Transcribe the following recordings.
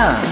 짱!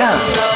Jump.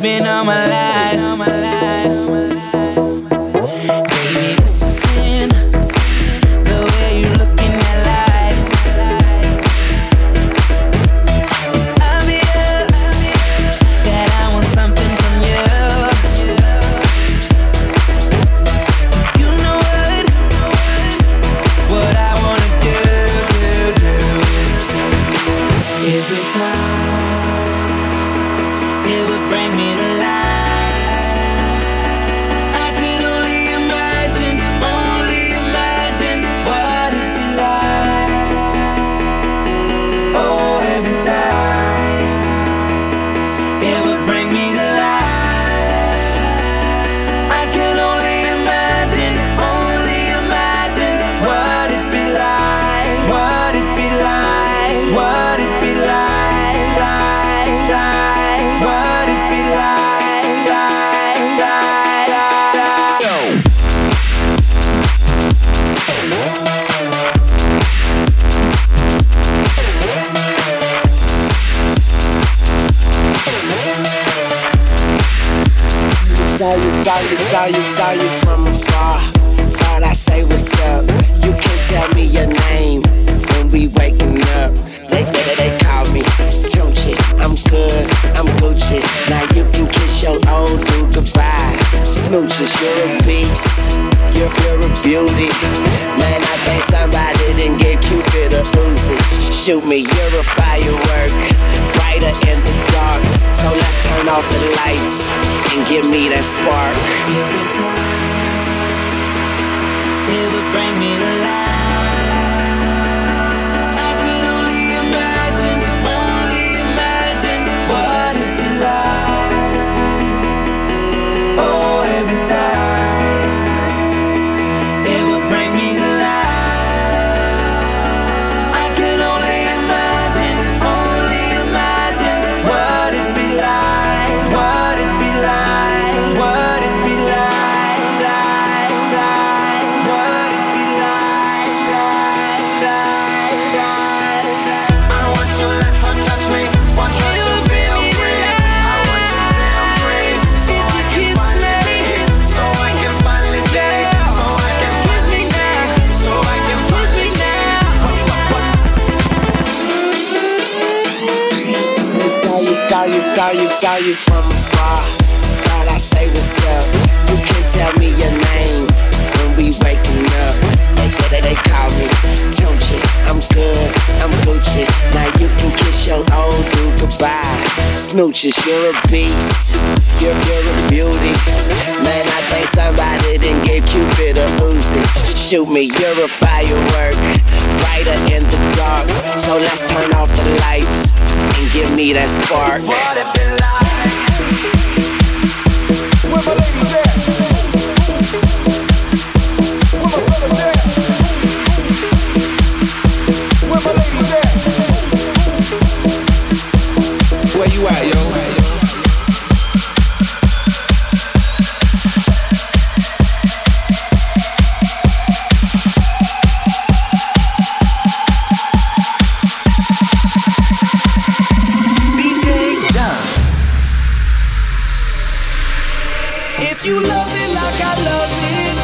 been on my life. saw you, saw you from afar. Thought I say what's up. You can't tell me your name when we waking up. They, they, they call me Tunchi. I'm good, I'm Gucci. Now you can kiss your old dude goodbye. Smooches, you're a beast. You're, you're a beauty. Man, I think somebody didn't give Cupid a Uzi. Shoot me, you're a firework. Brighter in the dark. So let's turn off the lights and give me that spark. If you love it like I love it.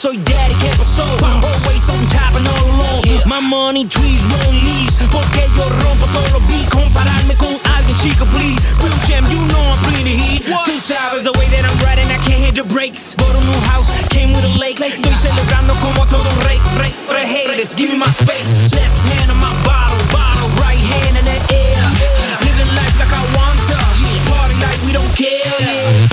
soy daddy, ¿qué pasó? Always on top and all alone. My money trees won't leaves. Porque yo rompo todo. los beats. Compararme con alguien, chica, please. Real champ, you know I'm bringing the heat. What? Two sabes the way that I'm riding, I can't hit the brakes. Bought a new house, came with a lake. Estoy celebrando como todo un rey, rey. But the haters, give me my space. Left hand on my bottle, bottle. Right hand in the air. Living life like I want to. Party life, we don't care. Yeah.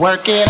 work it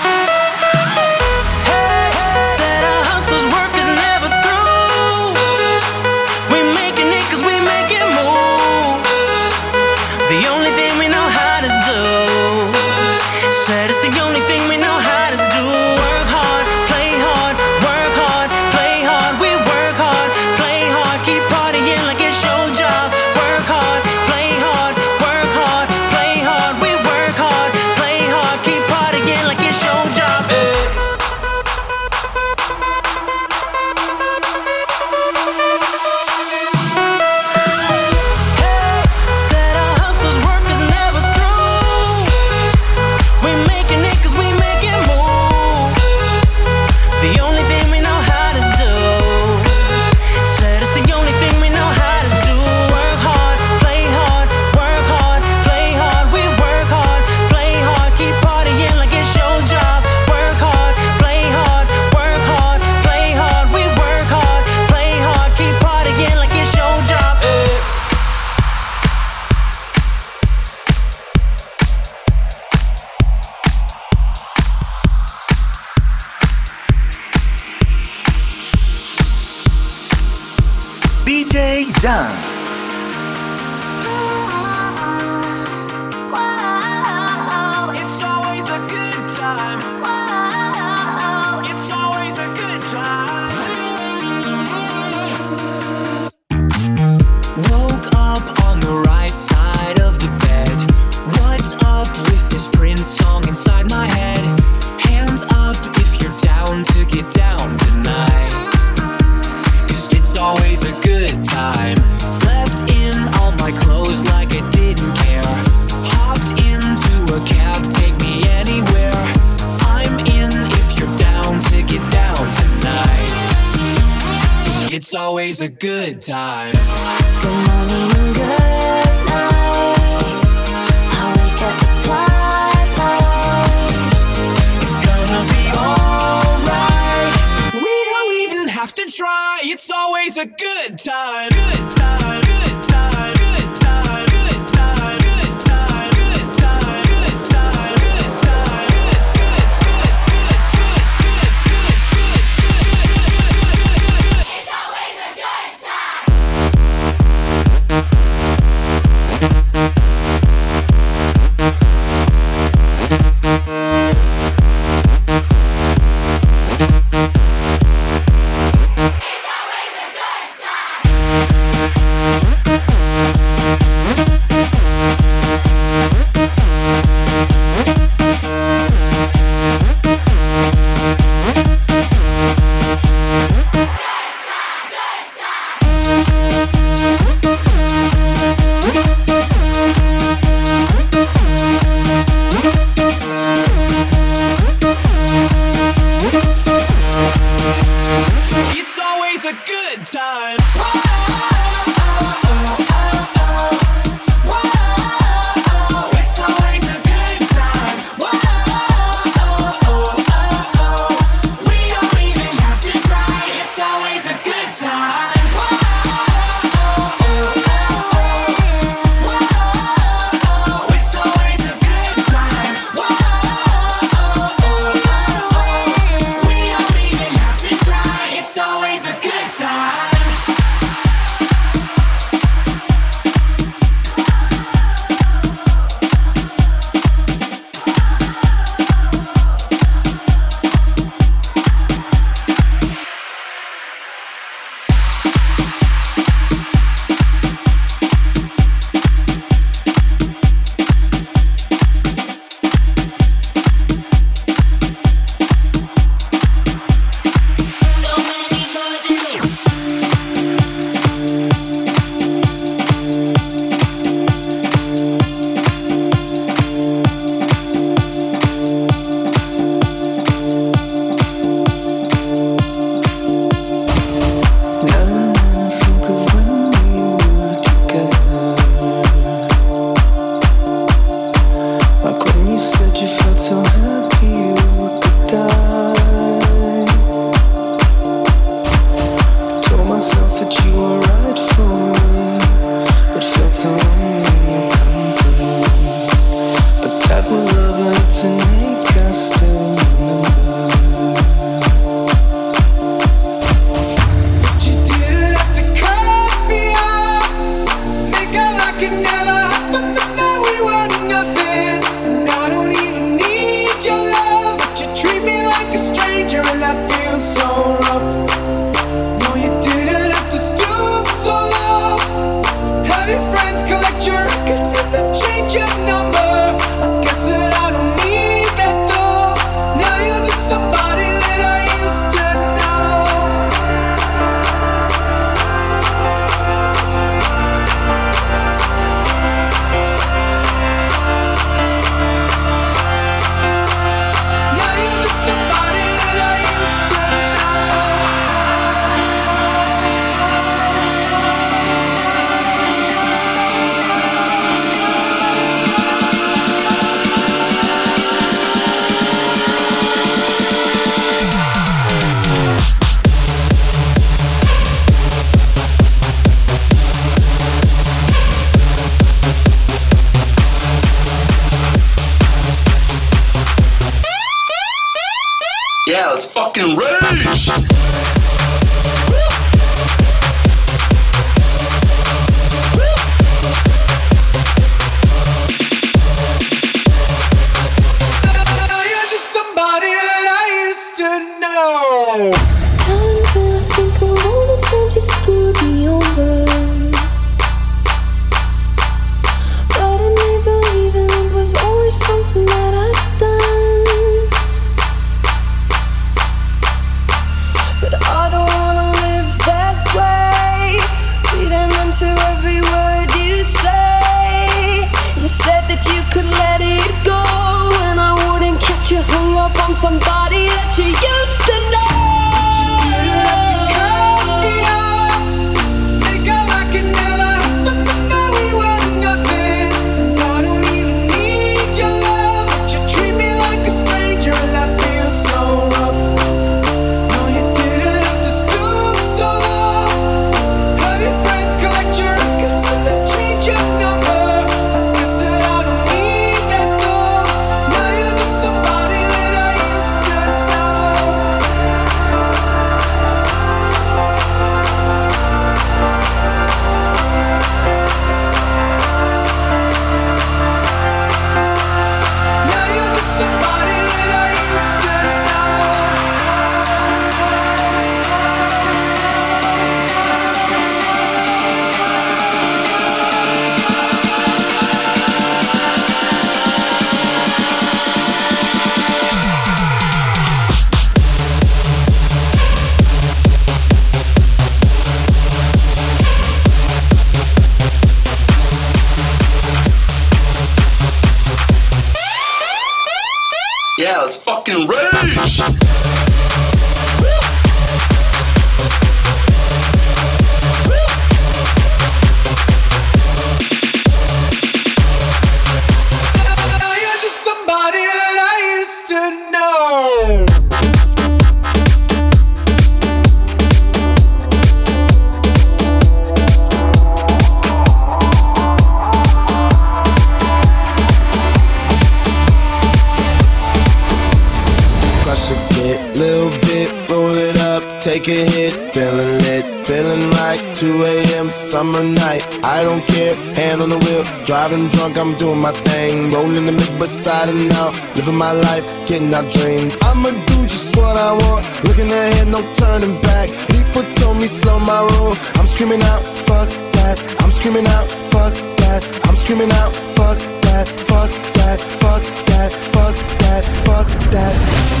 Time. That you could let it go, and I wouldn't catch you hung up on somebody that you used to bit, little bit, roll it up, take a hit, feeling lit, feeling like 2 a.m. summer night. I don't care, hand on the wheel, driving drunk, I'm doing my thing, rolling the mid beside and now, living my life, getting our dreams. I'ma do just what I want, looking ahead, no turning back. People told me slow my roll, I'm screaming out, fuck that. I'm screaming out, fuck that. I'm screaming out, fuck that, fuck that, fuck that, fuck that, fuck that.